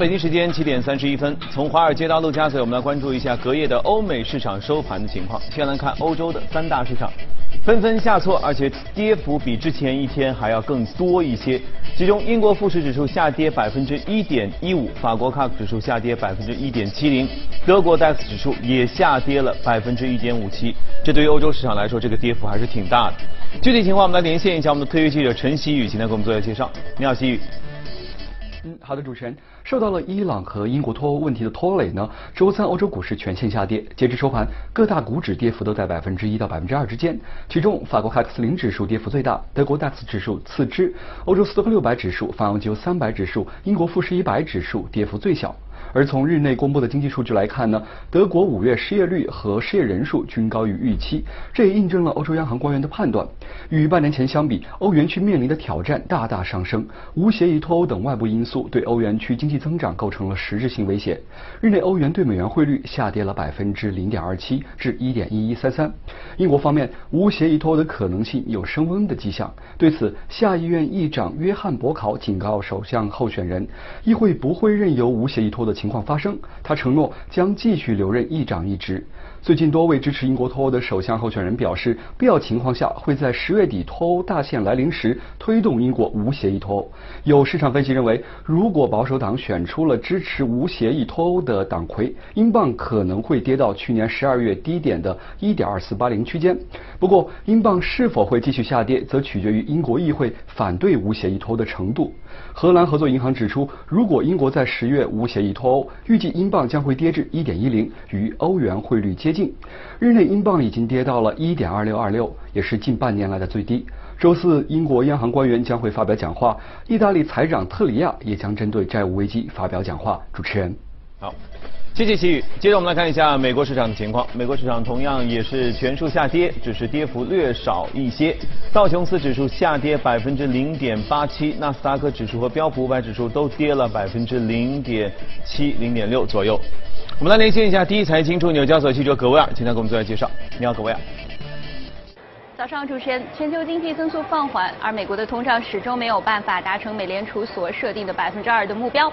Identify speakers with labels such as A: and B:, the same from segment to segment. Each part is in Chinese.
A: 北京时间七点三十一分，从华尔街到陆家嘴，我们来关注一下隔夜的欧美市场收盘的情况。先来看欧洲的三大市场，纷纷下挫，而且跌幅比之前一天还要更多一些。其中，英国富时指数下跌百分之一点一五，法国 CAC 指数下跌百分之一点七零，德国 DAX 指数也下跌了百分之一点五七。这对于欧洲市场来说，这个跌幅还是挺大的。具体情况，我们来连线一下我们的特约记者陈曦宇，今天给我们做一下介绍。你好，曦宇。
B: 嗯，好的，主持人。受到了伊朗和英国脱欧问题的拖累呢，周三欧洲股市全线下跌。截至收盘，各大股指跌幅都在百分之一到百分之二之间。其中，法国 CAC 40指数跌幅最大，德国 DAX 指数次之，欧洲斯托克六百指数、法国 Q 三百指数、英国富时一百指数跌幅最小。而从日内公布的经济数据来看呢，德国五月失业率和失业人数均高于预期，这也印证了欧洲央行官员的判断。与半年前相比，欧元区面临的挑战大大上升，无协议脱欧等外部因素对欧元区经济增长构成了实质性威胁。日内欧元对美元汇率下跌了百分之零点二七至一点一一三三。英国方面，无协议脱欧的可能性有升温的迹象。对此，下议院议长约翰伯考警告首相候选人，议会不会任由无协议脱的。情况发生，他承诺将继续留任议长一职。最近，多位支持英国脱欧的首相候选人表示，必要情况下会在十月底脱欧大限来临时推动英国无协议脱欧。有市场分析认为，如果保守党选出了支持无协议脱欧的党魁，英镑可能会跌到去年十二月低点的一点二四八零区间。不过，英镑是否会继续下跌，则取决于英国议会反对无协议脱欧的程度。荷兰合作银行指出，如果英国在十月无协议脱欧，预计英镑将会跌至一点一零，与欧元汇率接。近，日内英镑已经跌到了一点二六二六，也是近半年来的最低。周四，英国央行官员将会发表讲话，意大利财长特里亚也将针对债务危机发表讲话。主持人，
A: 好，谢谢齐宇。接着我们来看一下美国市场的情况，美国市场同样也是全数下跌，只是跌幅略少一些。道琼斯指数下跌百分之零点八七，纳斯达克指数和标普五百指数都跌了百分之零点七、零点六左右。我们来连线一下第一财经驻纽交所记者葛威尔，请他给我们做一下介绍。你好，葛威尔。
C: 早上，主持人，全球经济增速放缓，而美国的通胀始终没有办法达成美联储所设定的百分之二的目标，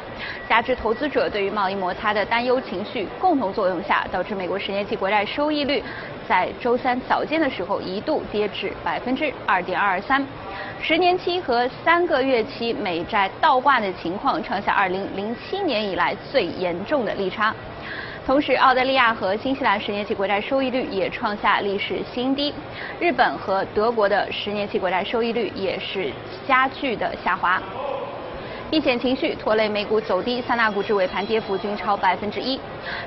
C: 加之投资者对于贸易摩擦的担忧情绪共同作用下，导致美国十年期国债收益率在周三早间的时候一度跌至百分之二点二三，十年期和三个月期美债倒挂的情况创下二零零七年以来最严重的利差。同时，澳大利亚和新西兰十年期国债收益率也创下历史新低，日本和德国的十年期国债收益率也是加剧的下滑。避险情绪拖累美股走低，三大股指尾盘跌幅均超百分之一。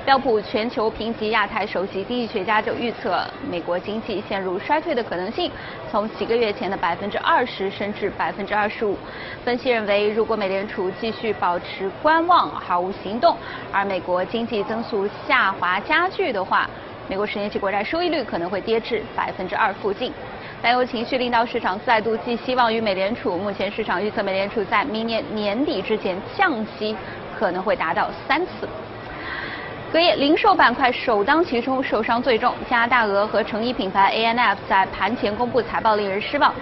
C: 标普全球评级亚太首席经济学家就预测，美国经济陷入衰退的可能性从几个月前的百分之二十升至百分之二十五。分析认为，如果美联储继续保持观望，毫无行动，而美国经济增速下滑加剧的话，美国十年期国债收益率可能会跌至百分之二附近。担忧情绪令到市场再度寄希望于美联储。目前市场预测美联储在明年年底之前降息可能会达到三次。隔夜零售板块首当其冲，受伤最重。加拿大鹅和成衣品牌 A N F 在盘前公布财报令人失望。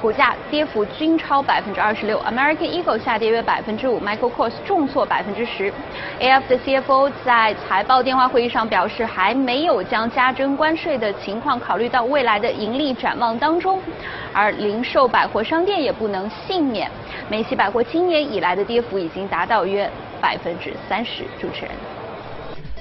C: 股价跌幅均超百分之二十六，American Eagle 下跌约百分之五，Michael Kors 重挫百分之十。AF 的 CFO 在财报电话会议上表示，还没有将加征关税的情况考虑到未来的盈利展望当中。而零售百货商店也不能幸免，梅西百货今年以来的跌幅已经达到约百分之三十。主持人。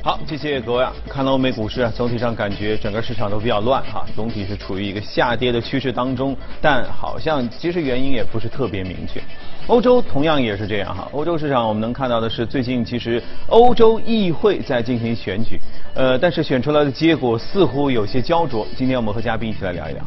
A: 好，谢谢各位啊。看了欧美股市啊，总体上感觉整个市场都比较乱哈，总体是处于一个下跌的趋势当中，但好像其实原因也不是特别明确。欧洲同样也是这样哈，欧洲市场我们能看到的是，最近其实欧洲议会在进行选举，呃，但是选出来的结果似乎有些焦灼。今天我们和嘉宾一起来聊一聊。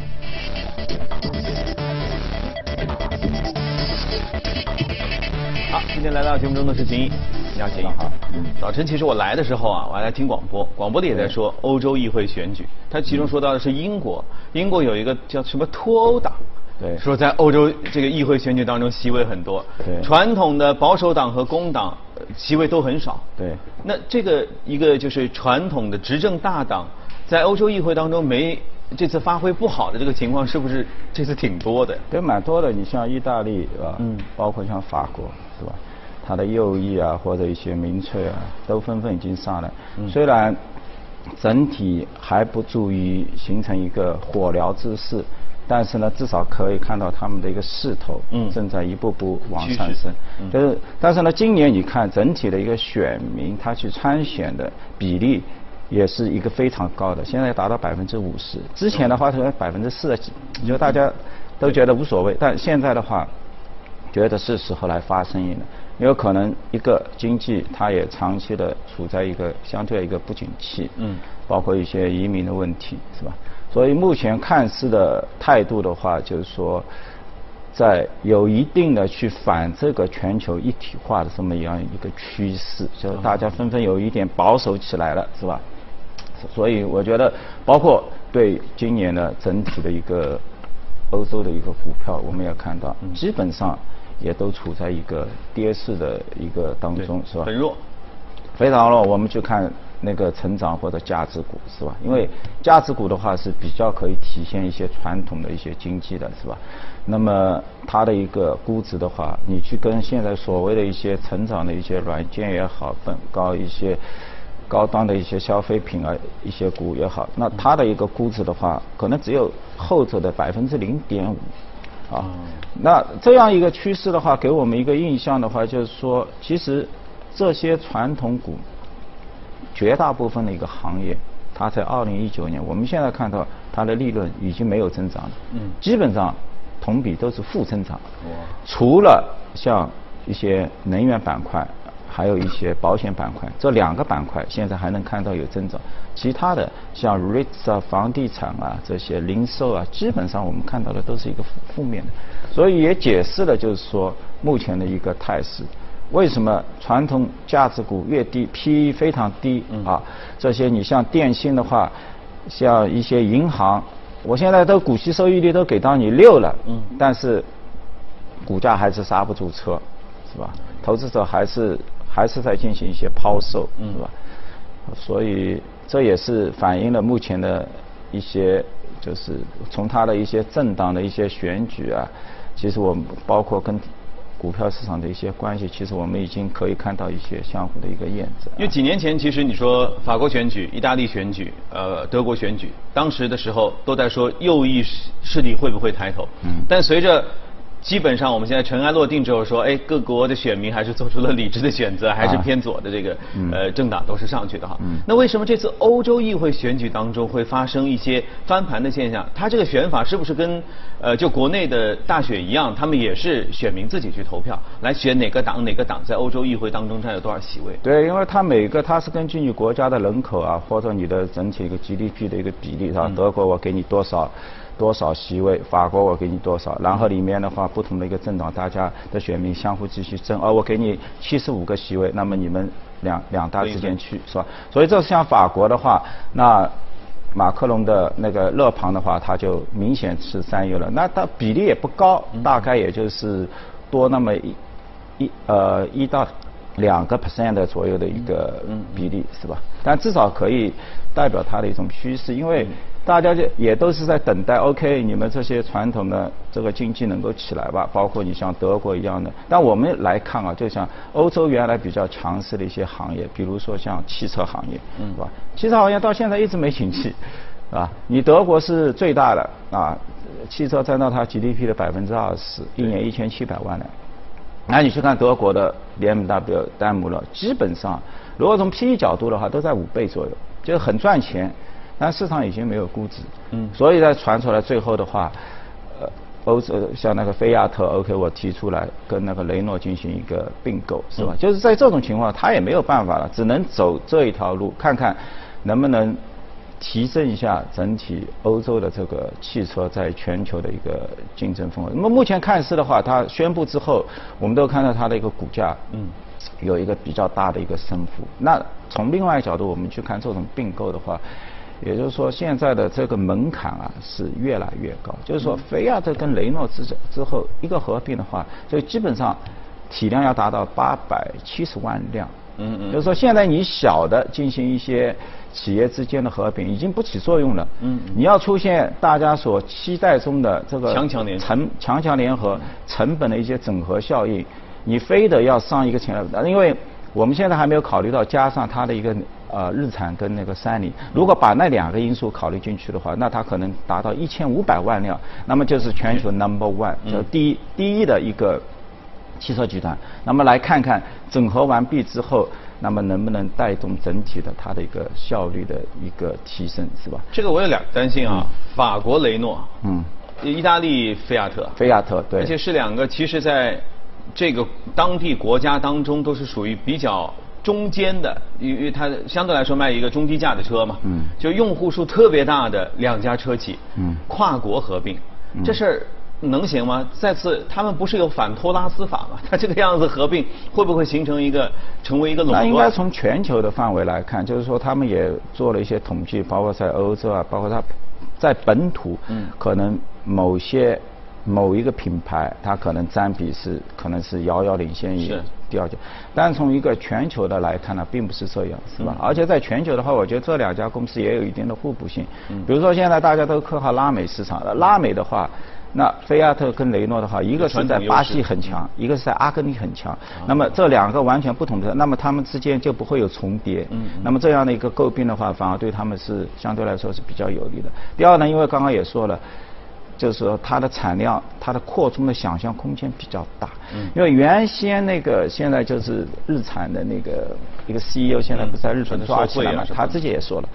A: 好，今天来到节目中的是秦毅。你好，秦毅。好。早晨，其实我来的时候啊，我还在听广播，广播里也在说欧洲议会选举。他其中说到的是英国，英国有一个叫什么脱欧党，
D: 对，
A: 说在欧洲这个议会选举当中席位很多。
D: 对。
A: 传统的保守党和工党席位都很少。
D: 对。
A: 那这个一个就是传统的执政大党，在欧洲议会当中没这次发挥不好的这个情况，是不是这次挺多的？
D: 对，蛮多的。你像意大利，对吧？嗯。包括像法国，对吧？它的右翼啊或者一些民粹啊都纷纷已经上来。虽然整体还不足以形成一个火燎之势，但是呢，至少可以看到他们的一个势头正在一步步往上升。就是，但是呢，今年你看整体的一个选民他去参选的比例也是一个非常高的，现在达到百分之五十。之前的话是百分之四十几，就大家都觉得无所谓，但现在的话。觉得是时候来发声音了，有可能一个经济它也长期的处在一个相对一个不景气，嗯，包括一些移民的问题，是吧？所以目前看似的态度的话，就是说，在有一定的去反这个全球一体化的这么样一个趋势，就是大家纷纷有一点保守起来了，是吧？所以我觉得，包括对今年的整体的一个欧洲的一个股票，我们也看到，基本上。也都处在一个跌势的一个当中，是吧？
A: 很弱，
D: 非常弱。我们去看那个成长或者价值股，是吧？因为价值股的话是比较可以体现一些传统的一些经济的，是吧？那么它的一个估值的话，你去跟现在所谓的一些成长的一些软件也好，分高一些高端的一些消费品啊一些股也好，那它的一个估值的话，可能只有后者的百分之零点五。啊，那这样一个趋势的话，给我们一个印象的话，就是说，其实这些传统股绝大部分的一个行业，它在二零一九年，我们现在看到它的利润已经没有增长了，嗯，基本上同比都是负增长，除了像一些能源板块。还有一些保险板块，这两个板块现在还能看到有增长，其他的像 REITs 啊、房地产啊这些零售啊，基本上我们看到的都是一个负负面的，所以也解释了就是说目前的一个态势。为什么传统价值股越低，PE 非常低啊？这些你像电信的话，像一些银行，我现在都股息收益率都给到你六了，嗯，但是股价还是刹不住车，是吧？投资者还是。还是在进行一些抛售，是吧？所以这也是反映了目前的一些，就是从它的一些政党的一些选举啊，其实我们包括跟股票市场的一些关系，其实我们已经可以看到一些相互的一个验证。
A: 因为几年前，其实你说法国选举、意大利选举、呃德国选举，当时的时候都在说右翼势力会不会抬头，嗯，但随着基本上我们现在尘埃落定之后说，哎，各国的选民还是做出了理智的选择，还是偏左的这个呃政党都是上去的哈。那为什么这次欧洲议会选举当中会发生一些翻盘的现象？它这个选法是不是跟呃就国内的大选一样？他们也是选民自己去投票来选哪个党哪个党在欧洲议会当中占有多少席位？
D: 对，因为它每个它是根据你国家的人口啊，或者你的整体一个 GDP 的一个比例是吧？德国我给你多少？多少席位？法国我给你多少？然后里面的话，不同的一个政党，大家的选民相互继续争。哦我给你七十五个席位，那么你们两两大之间去是吧？所以这像法国的话，那马克龙的那个勒庞的话，他就明显是占优了。那他比例也不高，大概也就是多那么一一呃一到两个 percent 的左右的一个比例是吧？但至少可以代表他的一种趋势，因为。大家就也都是在等待，OK，你们这些传统的这个经济能够起来吧？包括你像德国一样的。但我们来看啊，就像欧洲原来比较强势的一些行业，比如说像汽车行业，嗯是吧？汽车行业到现在一直没景气，是吧？你德国是最大的啊，汽车占到它 GDP 的百分之二十，一年一千七百万辆。那你去看德国的 BMW、戴姆勒，基本上如果从 PE 角度的话，都在五倍左右，就是很赚钱。但市场已经没有估值，嗯，所以在传出来最后的话，呃，欧洲像那个菲亚特，OK，我提出来跟那个雷诺进行一个并购，是吧？就是在这种情况，他也没有办法了，只能走这一条路，看看能不能提振一下整体欧洲的这个汽车在全球的一个竞争氛围。那么目前看似的话，他宣布之后，我们都看到它的一个股价，嗯，有一个比较大的一个升幅。那从另外一个角度，我们去看这种并购的话。也就是说，现在的这个门槛啊是越来越高。就是说，菲亚特跟雷诺之之后一个合并的话，就基本上体量要达到八百七十万辆。嗯嗯。就是说，现在你小的进行一些企业之间的合并已经不起作用了。嗯。你要出现大家所期待中的这个
A: 强强联
D: 成强强联合成本的一些整合效应，你非得要上一个前来，因为我们现在还没有考虑到加上它的一个呃日产跟那个三菱，如果把那两个因素考虑进去的话，那它可能达到一千五百万辆，那么就是全球 number one，就第一第一的一个汽车集团。那么来看看整合完毕之后。那么能不能带动整体的它的一个效率的一个提升，是吧？
A: 这个我有两担心啊，法国雷诺，嗯，意大利菲亚特，
D: 菲亚特对，
A: 而且是两个其实在这个当地国家当中都是属于比较中间的，因为它相对来说卖一个中低价的车嘛，嗯，就用户数特别大的两家车企，嗯，跨国合并，这事儿。能行吗？再次，他们不是有反托拉斯法吗？他这个样子合并，会不会形成一个成为一个垄断？
D: 那应该从全球的范围来看，就是说他们也做了一些统计，包括在欧洲啊，包括他在本土，嗯，可能某些某一个品牌，它可能占比是可能是遥遥领先于第二家。但从一个全球的来看呢，并不是这样，是吧？而且在全球的话，我觉得这两家公司也有一定的互补性。嗯。比如说现在大家都看好拉美市场，拉美的话。那菲亚特跟雷诺的话，一个是在巴西很强，一个是在阿根廷很强。那么这两个完全不同的，那么他们之间就不会有重叠。嗯。那么这样的一个诟病的话，反而对他们是相对来说是比较有利的。第二呢，因为刚刚也说了，就是说它的产量、它的扩充的想象空间比较大。嗯。因为原先那个现在就是日产的那个一个 CEO，现在不在日本抓起来嘛，他自己也说了。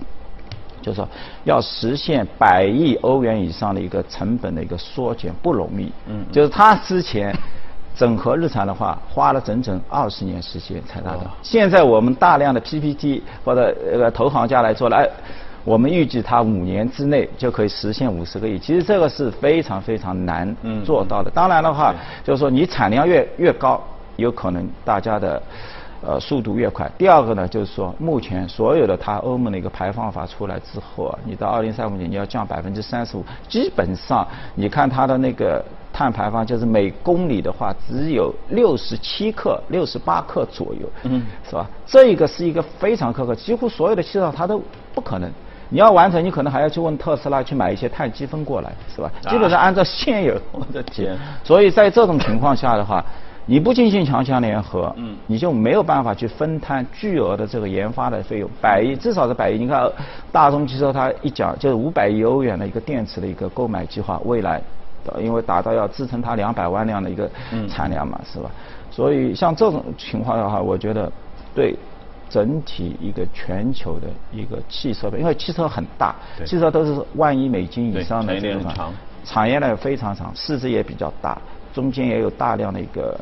D: 就是说，要实现百亿欧元以上的一个成本的一个缩减不容易。嗯，就是他之前整合日产的话，花了整整二十年时间才达到。现在我们大量的 PPT 或者那个投行家来做了，哎，我们预计它五年之内就可以实现五十个亿。其实这个是非常非常难做到的。当然的话，就是说你产量越越高，有可能大家的。呃，速度越快。第二个呢，就是说，目前所有的它欧盟的一个排放法出来之后啊，你到二零三五年你要降百分之三十五，基本上你看它的那个碳排放，就是每公里的话只有六十七克、六十八克左右，嗯，是吧？这一个是一个非常苛刻，几乎所有的汽车它都不可能。你要完成，你可能还要去问特斯拉去买一些碳积分过来，是吧？基本上按照现有，
A: 我的天！
D: 所以在这种情况下的话。你不进行强强联合，嗯，你就没有办法去分摊巨额的这个研发的费用，百亿至少是百亿。你看，大众汽车它一讲就是五百亿欧元的一个电池的一个购买计划，未来，因为达到要支撑它两百万辆的一个产量嘛，是吧？所以像这种情况的话，我觉得对整体一个全球的一个汽车的，因为汽车很大，汽车都是万亿美金以上的这种产业链非常长，市值也比较大，中间也有大量的一个。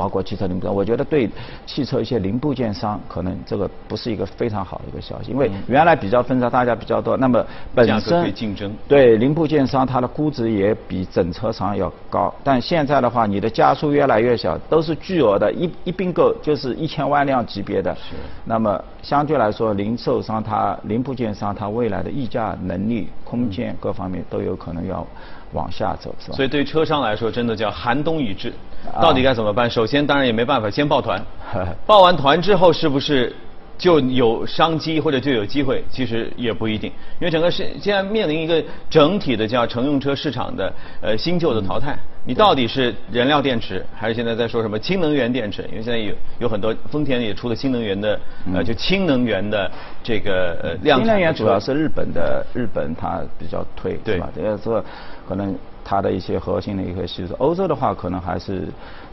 D: 包括汽车零部件，我觉得对汽车一些零部件商可能这个不是一个非常好的一个消息，因为原来比较分散，大家比较多，那么本身
A: 竞争
D: 对零部件商它的估值也比整车厂要高，但现在的话，你的加速越来越小，都是巨额的，一一并购就是一千万辆级别的，
A: 是，
D: 那么相对来说，零售商它零部件商它未来的溢价能力、空间各方面都有可能要。往下走是吧？
A: 所以对车商来说，真的叫寒冬已至，到底该怎么办？首先，当然也没办法，先抱团，抱完团之后，是不是？就有商机或者就有机会，其实也不一定，因为整个是现在面临一个整体的叫乘用车市场的呃新旧的淘汰。你到底是燃料电池，还是现在在说什么氢能源电池？因为现在有有很多丰田也出了新能源的呃就氢能源的这个呃量
D: 氢能源主要是日本的日本它比较推对吧？这个说可能它的一些核心的一个系数，欧洲的话可能还是。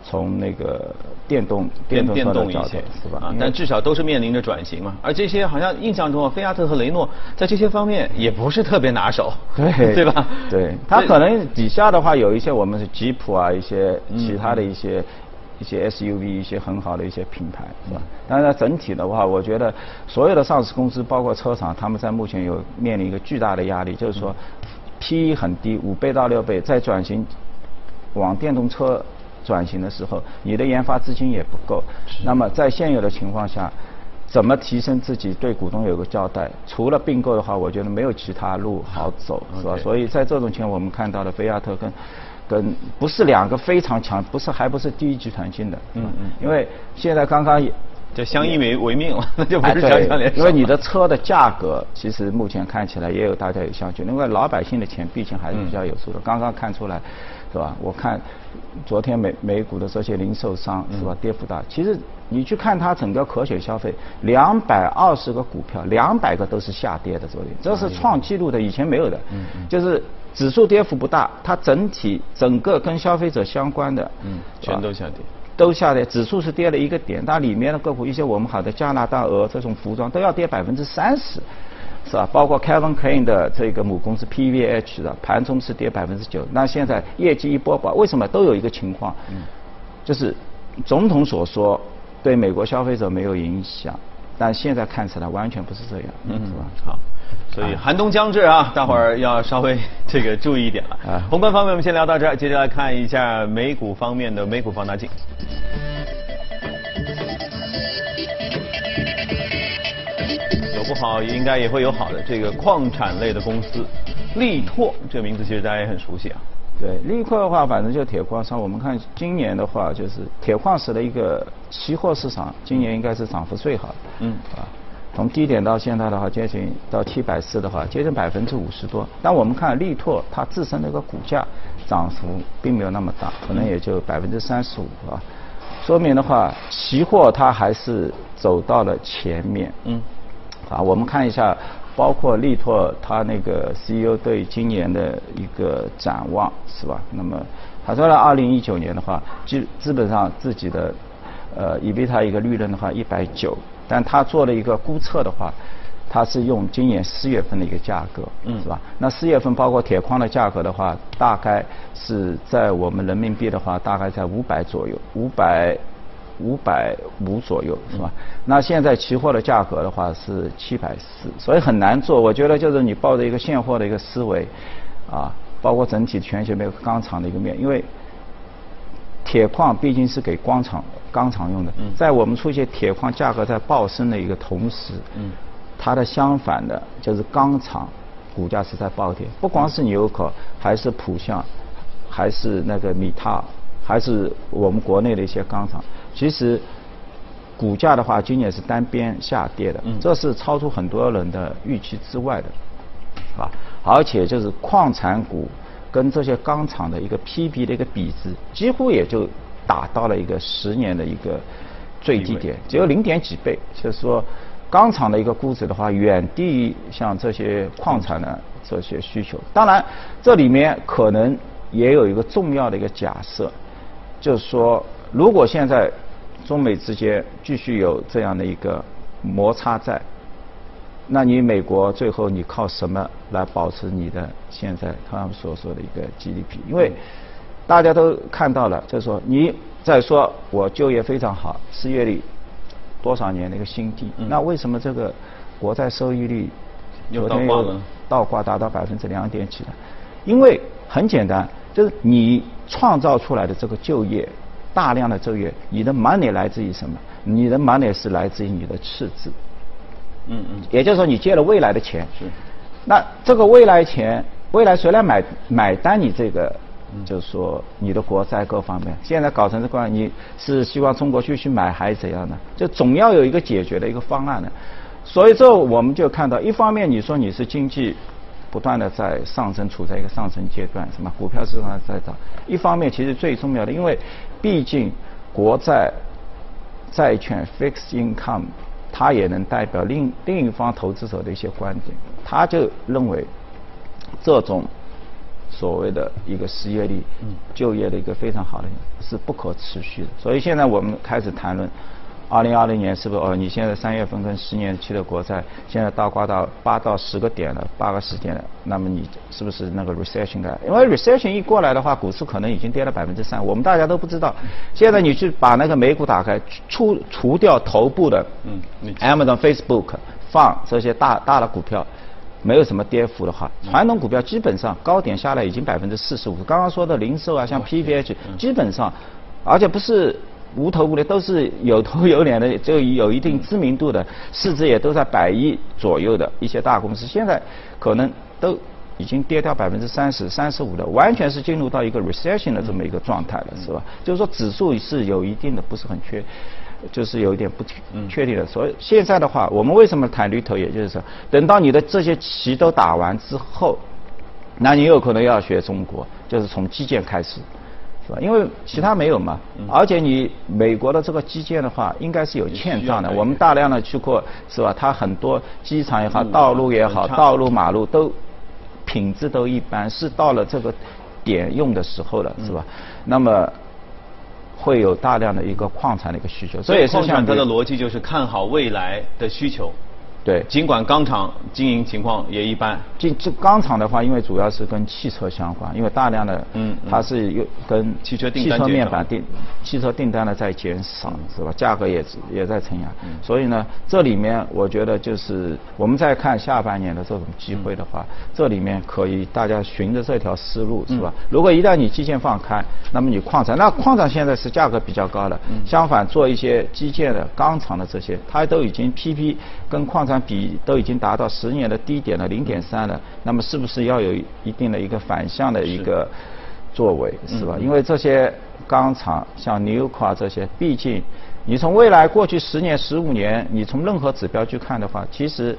D: 从那个电动
A: 电
D: 动
A: 电动一些
D: 是吧？
A: 啊，但至少都是面临着转型嘛。而这些好像印象中，菲亚特和雷诺在这些方面也不是特别拿手，
D: 对
A: 对吧？
D: 对，它可能底下的话有一些我们是吉普啊，一些其他的一些一些 SUV 一些很好的一些品牌是吧？但是整体的话，我觉得所有的上市公司包括车厂，他们在目前有面临一个巨大的压力，就是说 P/E 很低，五倍到六倍，在转型往电动车。转型的时候，你的研发资金也不够。那么在现有的情况下，怎么提升自己，对股东有个交代？除了并购的话，我觉得没有其他路好走，是吧？所以在这种情况，我们看到的菲亚特跟跟不是两个非常强，不是还不是第一集团进的。嗯嗯。因为现在刚刚
A: 就相依为为命了，那就不是强强联手。
D: 因为你的车的价格，其实目前看起来也有大家有相距，因为老百姓的钱毕竟还是比较有数的。刚刚看出来。是吧？我看昨天美美股的这些零售商是吧，跌幅大。其实你去看它整个可选消费，两百二十个股票，两百个都是下跌的，昨天这是创纪录的，以前没有的。嗯嗯。就是指数跌幅不大，它整体整个跟消费者相关的，
A: 嗯，全都下跌。
D: 都下跌，指数是跌了一个点，但里面的个股，一些我们好的加拿大鹅这种服装都要跌百分之三十，是吧？包括 Kevin Klein 的这个母公司 PVH 的盘中是跌百分之九，那现在业绩一波爆，为什么都有一个情况？嗯，就是总统所说对美国消费者没有影响，但现在看起来完全不是这样，嗯，是吧？
A: 好。所以寒冬将至啊，大伙儿要稍微这个注意一点了。啊，宏观方面我们先聊到这儿，接着来看一下美股方面的美股放大镜。有不好，应该也会有好的。这个矿产类的公司，力拓这个名字其实大家也很熟悉啊。
D: 对，力拓的话，反正就铁矿商。我们看今年的话，就是铁矿石的一个期货市场，今年应该是涨幅最好的。嗯，啊。从低点到现在的话，接近到七百四的话，接近百分之五十多。但我们看力拓它自身的一个股价涨幅并没有那么大，可能也就百分之三十五啊。说明的话，期货它还是走到了前面。嗯。啊，我们看一下，包括力拓他那个 CEO 对今年的一个展望是吧？那么他说了，二零一九年的话，基基本上自己的呃，以贝塔一个利润的话一百九。但他做了一个估测的话，他是用今年四月份的一个价格，嗯，是吧？那四月份包括铁矿的价格的话，大概是在我们人民币的话，大概在五百左右，五百五百五左右，是吧？那现在期货的价格的话是七百四，所以很难做。我觉得就是你抱着一个现货的一个思维，啊，包括整体全球没有钢厂的一个面，因为铁矿毕竟是给钢厂。钢厂用的，在我们出现铁矿价格在暴升的一个同时，它的相反的就是钢厂股价是在暴跌，不光是纽可，还是浦项，还是那个米塔，还是我们国内的一些钢厂，其实股价的话今年是单边下跌的，这是超出很多人的预期之外的，啊，而且就是矿产股跟这些钢厂的一个 PB 的一个比值，几乎也就。达到了一个十年的一个最低点，只有零点几倍，就是说钢厂的一个估值的话，远低于像这些矿产的这些需求。当然，这里面可能也有一个重要的一个假设，就是说，如果现在中美之间继续有这样的一个摩擦在，那你美国最后你靠什么来保持你的现在他们所说的一个 GDP？因为大家都看到了，就是说你在说我就业非常好，失业率多少年的一个新低，那为什么这个国债收益率
A: 昨天又
D: 倒挂达到百分之两点几呢？因为很简单，就是你创造出来的这个就业，大量的就业，你的 money 来自于什么？你的 money 是来自于你的赤字。嗯嗯。也就是说，你借了未来的钱。是。那这个未来钱，未来谁来买买单？你这个？就是说你的国债各方面，现在搞成这样，你是希望中国继续买还是怎样呢？就总要有一个解决的一个方案的。所以这我们就看到，一方面你说你是经济不断的在上升，处在一个上升阶段，什么股票市场在涨；一方面其实最重要的，因为毕竟国债、债券、fixed income，它也能代表另另一方投资者的一些观点，他就认为这种。所谓的一个失业率、就业的一个非常好的，是不可持续的。所以现在我们开始谈论，二零二零年是不是？哦，你现在三月份跟十年期的国债现在倒挂到八到十个点了，八个时点了，那么你是不是那个 recession 的？因为 recession 一过来的话，股市可能已经跌了百分之三，我们大家都不知道。现在你去把那个美股打开，除除掉头部的，嗯，Amazon、Facebook 放这些大大的股票。没有什么跌幅的话，传统股票基本上高点下来已经百分之四十五。刚刚说的零售啊，像 PVH，基本上，而且不是无头无脸，都是有头有脸的，就有一定知名度的，市值也都在百亿左右的一些大公司，现在可能都已经跌掉百分之三十、三十五的，完全是进入到一个 recession 的这么一个状态了，是吧？就是说指数是有一定的不是很缺。就是有一点不确定的，所以现在的话，我们为什么谈绿头？也就是说，等到你的这些棋都打完之后，那你有可能要学中国，就是从基建开始。是吧？因为其他没有嘛，而且你美国的这个基建的话，应该是有欠账的。我们大量的去过，是吧？它很多机场也好，道路也好，道路马路都品质都一般，是到了这个点用的时候了，是吧？那么会有大量的一个矿产的一个需求。
A: 这也是像它的逻辑，就是看好未来的需求。
D: 对，
A: 尽管钢厂经营情况也一般。
D: 这这钢厂的话，因为主要是跟汽车相关，因为大量的，嗯，它是又跟
A: 汽车
D: 汽车面板订汽车订单呢在减少，是吧？价格也也在承压，所以呢，这里面我觉得就是我们在看下半年的这种机会的话，这里面可以大家循着这条思路，是吧？如果一旦你基建放开，那么你矿产，那矿产现在是价格比较高的，相反做一些基建的钢厂的这些，它都已经 PP 跟矿产。比都已经达到十年的低点了，零点三了，那么是不是要有一定的一个反向的一个作为，是吧？因为这些钢厂像纽卡这些，毕竟你从未来过去十年、十五年，你从任何指标去看的话，其实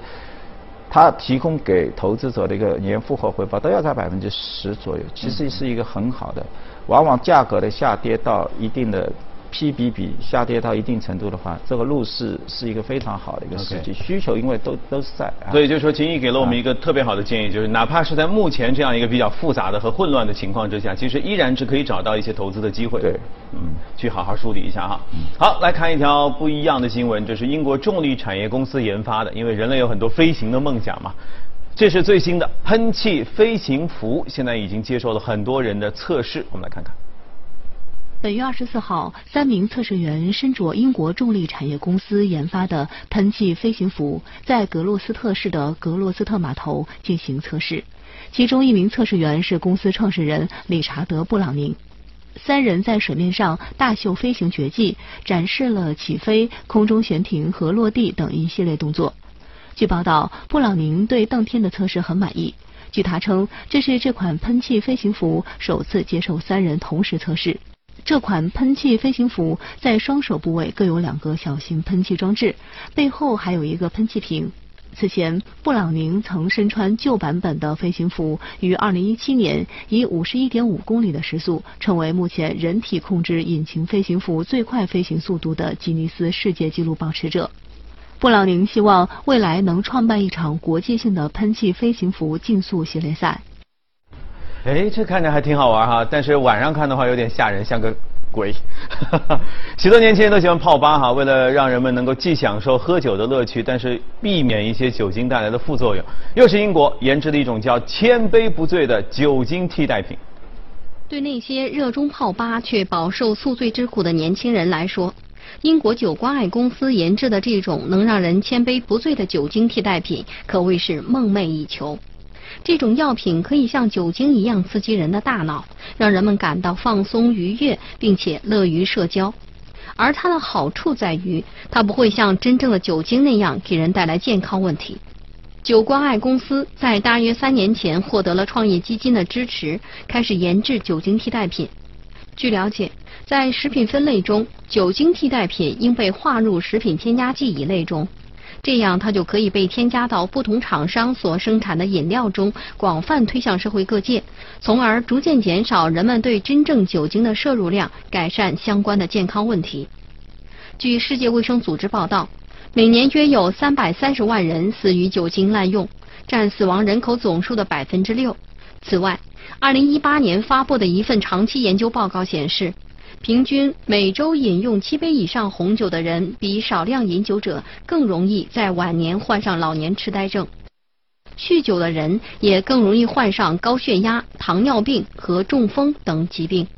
D: 它提供给投资者的一个年复合回报都要在百分之十左右，其实是一个很好的。往往价格的下跌到一定的。P 比比下跌到一定程度的话，这个路是是一个非常好的一个时机，需求因为都都是在。
A: 所以就是说，秦毅给了我们一个特别好的建议，就是哪怕是在目前这样一个比较复杂的和混乱的情况之下，其实依然是可以找到一些投资的机会。
D: 对，
A: 嗯，去好好梳理一下哈。好，来看一条不一样的新闻，这是英国重力产业公司研发的，因为人类有很多飞行的梦想嘛。这是最新的喷气飞行服，现在已经接受了很多人的测试，我们来看看。
E: 本月二十四号，三名测试员身着英国重力产业公司研发的喷气飞行服，在格洛斯特市的格洛斯特码头进行测试。其中一名测试员是公司创始人理查德·布朗宁。三人在水面上大秀飞行绝技，展示了起飞、空中悬停和落地等一系列动作。据报道，布朗宁对当天的测试很满意。据他称，这是这款喷气飞行服首次接受三人同时测试。这款喷气飞行服在双手部位各有两个小型喷气装置，背后还有一个喷气瓶。此前，布朗宁曾身穿旧版本的飞行服，于2017年以51.5公里的时速，成为目前人体控制引擎飞行服最快飞行速度的吉尼斯世界纪录保持者。布朗宁希望未来能创办一场国际性的喷气飞行服竞速系列赛。
A: 哎，这看着还挺好玩哈，但是晚上看的话有点吓人，像个鬼。许多年轻人都喜欢泡吧哈，为了让人们能够既享受喝酒的乐趣，但是避免一些酒精带来的副作用，又是英国研制的一种叫“千杯不醉”的酒精替代品。
F: 对那些热衷泡吧却饱受宿醉之苦的年轻人来说，英国酒关爱公司研制的这种能让人千杯不醉的酒精替代品，可谓是梦寐以求。这种药品可以像酒精一样刺激人的大脑，让人们感到放松愉悦，并且乐于社交。而它的好处在于，它不会像真正的酒精那样给人带来健康问题。酒关爱公司在大约三年前获得了创业基金的支持，开始研制酒精替代品。据了解，在食品分类中，酒精替代品应被划入食品添加剂一类中。这样，它就可以被添加到不同厂商所生产的饮料中，广泛推向社会各界，从而逐渐减少人们对真正酒精的摄入量，改善相关的健康问题。据世界卫生组织报道，每年约有三百三十万人死于酒精滥用，占死亡人口总数的百分之六。此外，二零一八年发布的一份长期研究报告显示。平均每周饮用七杯以上红酒的人，比少量饮酒者更容易在晚年患上老年痴呆症。酗酒的人也更容易患上高血压、糖尿病和中风等疾病。